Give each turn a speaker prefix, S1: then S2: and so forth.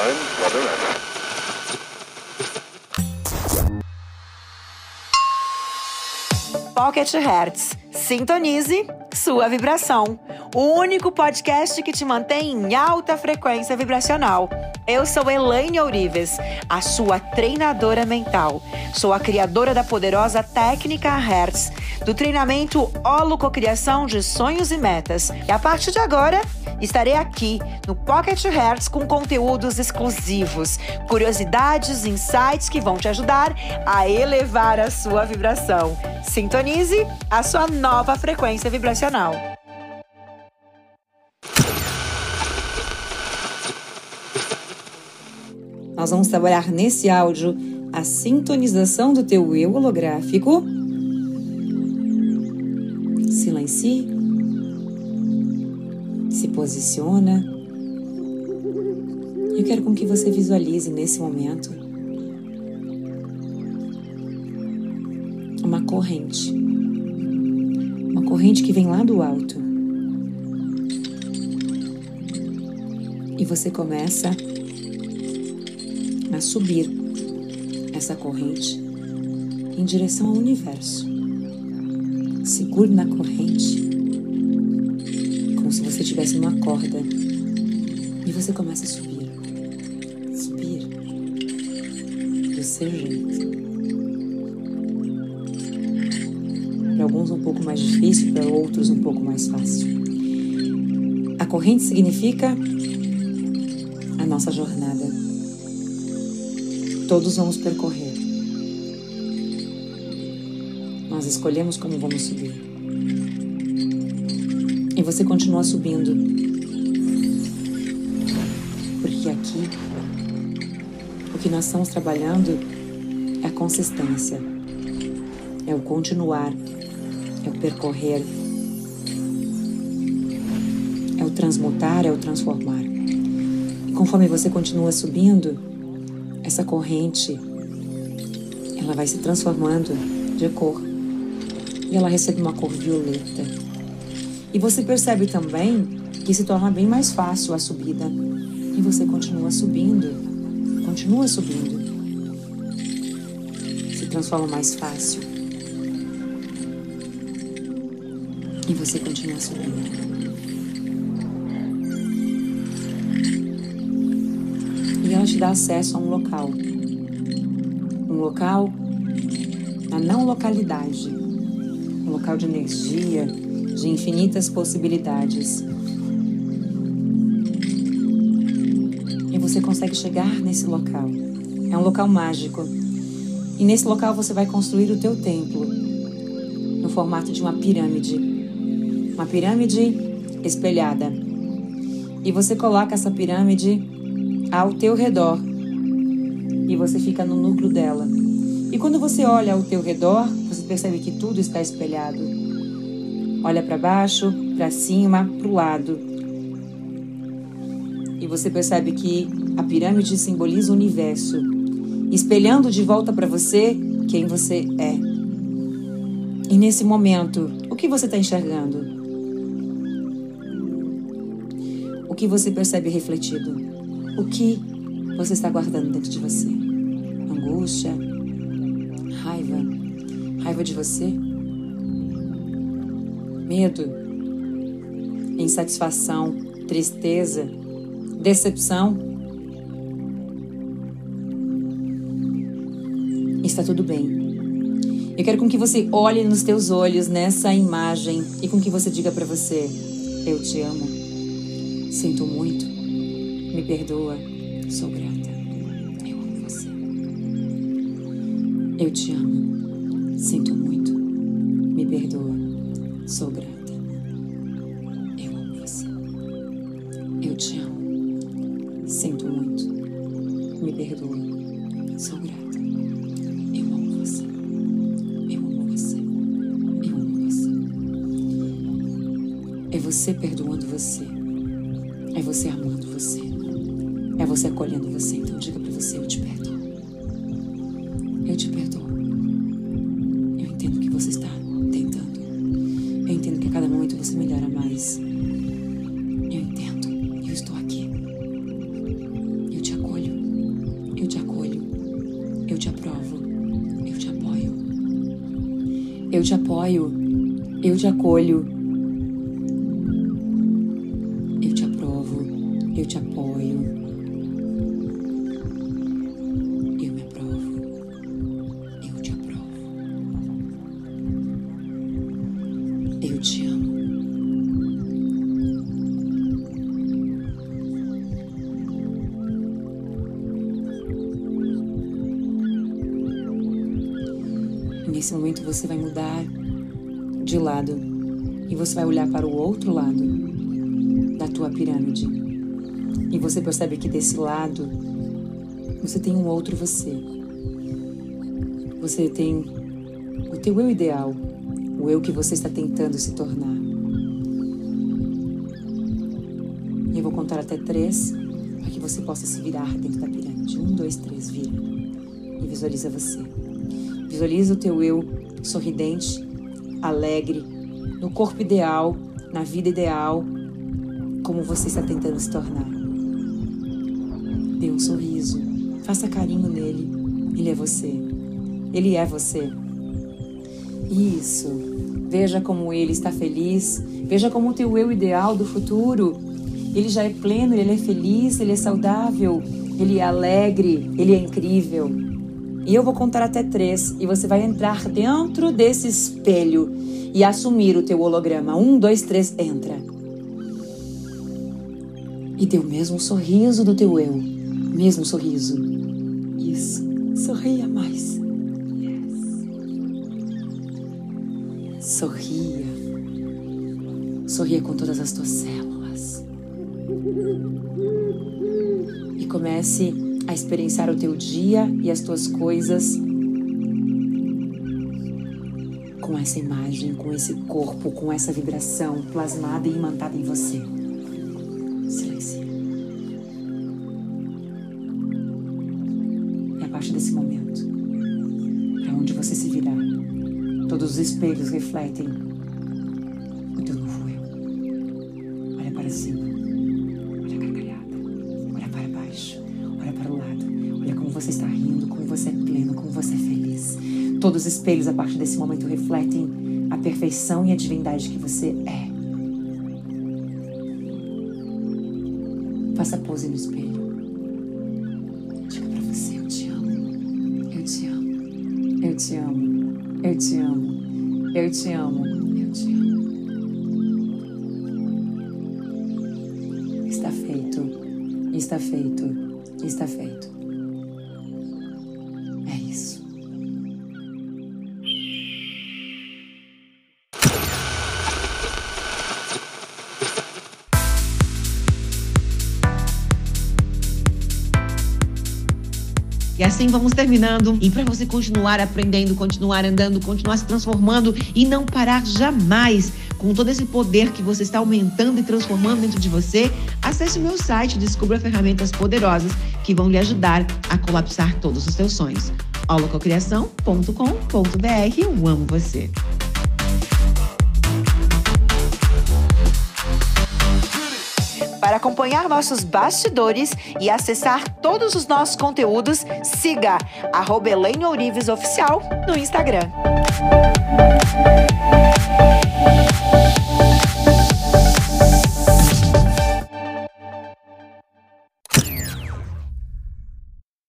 S1: time at it.
S2: Pocket Hertz. Sintonize sua vibração. O único podcast que te mantém em alta frequência vibracional. Eu sou Elaine Ourives, a sua treinadora mental. Sou a criadora da poderosa técnica Hertz, do treinamento Holococriação de Sonhos e Metas. E a partir de agora, estarei aqui no Pocket Hertz com conteúdos exclusivos, curiosidades, insights que vão te ajudar a elevar a sua vibração. Sintonize a sua nova frequência vibracional.
S3: Nós vamos trabalhar nesse áudio a sintonização do teu eu holográfico. Silencie. Se posiciona. Eu quero com que você visualize nesse momento uma corrente. Uma corrente que vem lá do alto. E você começa a subir essa corrente em direção ao universo. Segure na corrente, como se você estivesse numa corda, e você começa a subir, subir do seu jeito. Para alguns um pouco mais difícil, para outros um pouco mais fácil. A corrente significa a nossa jornada todos vamos percorrer. Nós escolhemos como vamos subir. E você continua subindo. Porque aqui, o que nós estamos trabalhando é a consistência, é o continuar, é o percorrer, é o transmutar, é o transformar. E conforme você continua subindo, essa corrente ela vai se transformando de cor e ela recebe uma cor violeta. E você percebe também que se torna bem mais fácil a subida e você continua subindo, continua subindo. Se transforma mais fácil. E você continua subindo. Ela te dá acesso a um local. Um local na não localidade. Um local de energia, de infinitas possibilidades. E você consegue chegar nesse local. É um local mágico. E nesse local você vai construir o teu templo no formato de uma pirâmide. Uma pirâmide espelhada. E você coloca essa pirâmide ao teu redor e você fica no núcleo dela. E quando você olha ao teu redor, você percebe que tudo está espelhado. Olha para baixo, para cima, para o lado. E você percebe que a pirâmide simboliza o universo, espelhando de volta para você quem você é. E nesse momento, o que você está enxergando? O que você percebe refletido? O que você está guardando dentro de você? Angústia? Raiva? Raiva de você? Medo? Insatisfação? Tristeza? Decepção? Está tudo bem. Eu quero com que você olhe nos teus olhos nessa imagem e com que você diga para você: Eu te amo. Sinto muito. Me perdoa. Sou grata. Eu amo você. Eu te amo. Sinto muito. Me perdoa. Sou grata. Eu amo você. Eu te amo. Sinto muito. Me perdoa. Sou grata. Eu amo você. Eu amo você. Eu amo você. É você perdoando você. É você amando você. É você acolhendo você. Então diga para você: Eu te perdoo. Eu te perdoo. Eu entendo que você está tentando. Eu entendo que a cada momento você melhora mais. Eu entendo. Eu estou aqui. Eu te acolho. Eu te acolho. Eu te aprovo. Eu te apoio. Eu te apoio. Eu te acolho. Eu te aprovo. Eu te apoio. Eu te amo. Nesse momento você vai mudar de lado e você vai olhar para o outro lado da tua pirâmide. E você percebe que desse lado você tem um outro você. Você tem o teu eu ideal, o eu que você está tentando se tornar. E eu vou contar até três para que você possa se virar dentro da pirâmide. Um, dois, três, vira. E visualiza você. Visualiza o teu eu sorridente, alegre, no corpo ideal, na vida ideal, como você está tentando se tornar. Dê um sorriso, faça carinho nele. Ele é você. Ele é você. Isso. Veja como ele está feliz. Veja como o teu eu ideal do futuro. Ele já é pleno, ele é feliz, ele é saudável, ele é alegre, ele é incrível. E eu vou contar até três e você vai entrar dentro desse espelho e assumir o teu holograma. Um, dois, três, entra. E o mesmo sorriso do teu eu. Mesmo sorriso. Isso. Sorria mais. Sorria. Sorria com todas as tuas células. E comece a experienciar o teu dia e as tuas coisas com essa imagem, com esse corpo, com essa vibração plasmada e imantada em você. Silencia. E a partir desse momento, para onde você se virar, todos os espelhos refletem o teu novo eu. Olha para cima. Olha a gargalhada. Olha para baixo. Olha para o lado. Olha como você está rindo, como você é pleno, como você é feliz. Todos os espelhos a partir desse momento refletem a perfeição e a divindade que você é. Faça pose no espelho. Diga para você: Eu te amo. Eu te amo. Eu te amo. Eu te amo. Eu te amo. Eu te amo. Está feito. Está feito. Está feito.
S1: E assim vamos terminando. E para você continuar aprendendo, continuar andando, continuar se transformando e não parar jamais com todo esse poder que você está aumentando e transformando dentro de você, acesse o meu site, descubra ferramentas poderosas que vão lhe ajudar a colapsar todos os seus sonhos. holococriação.com.br Eu amo você.
S2: Acompanhar nossos bastidores e acessar todos os nossos conteúdos, siga Elaine Ourives Oficial no Instagram.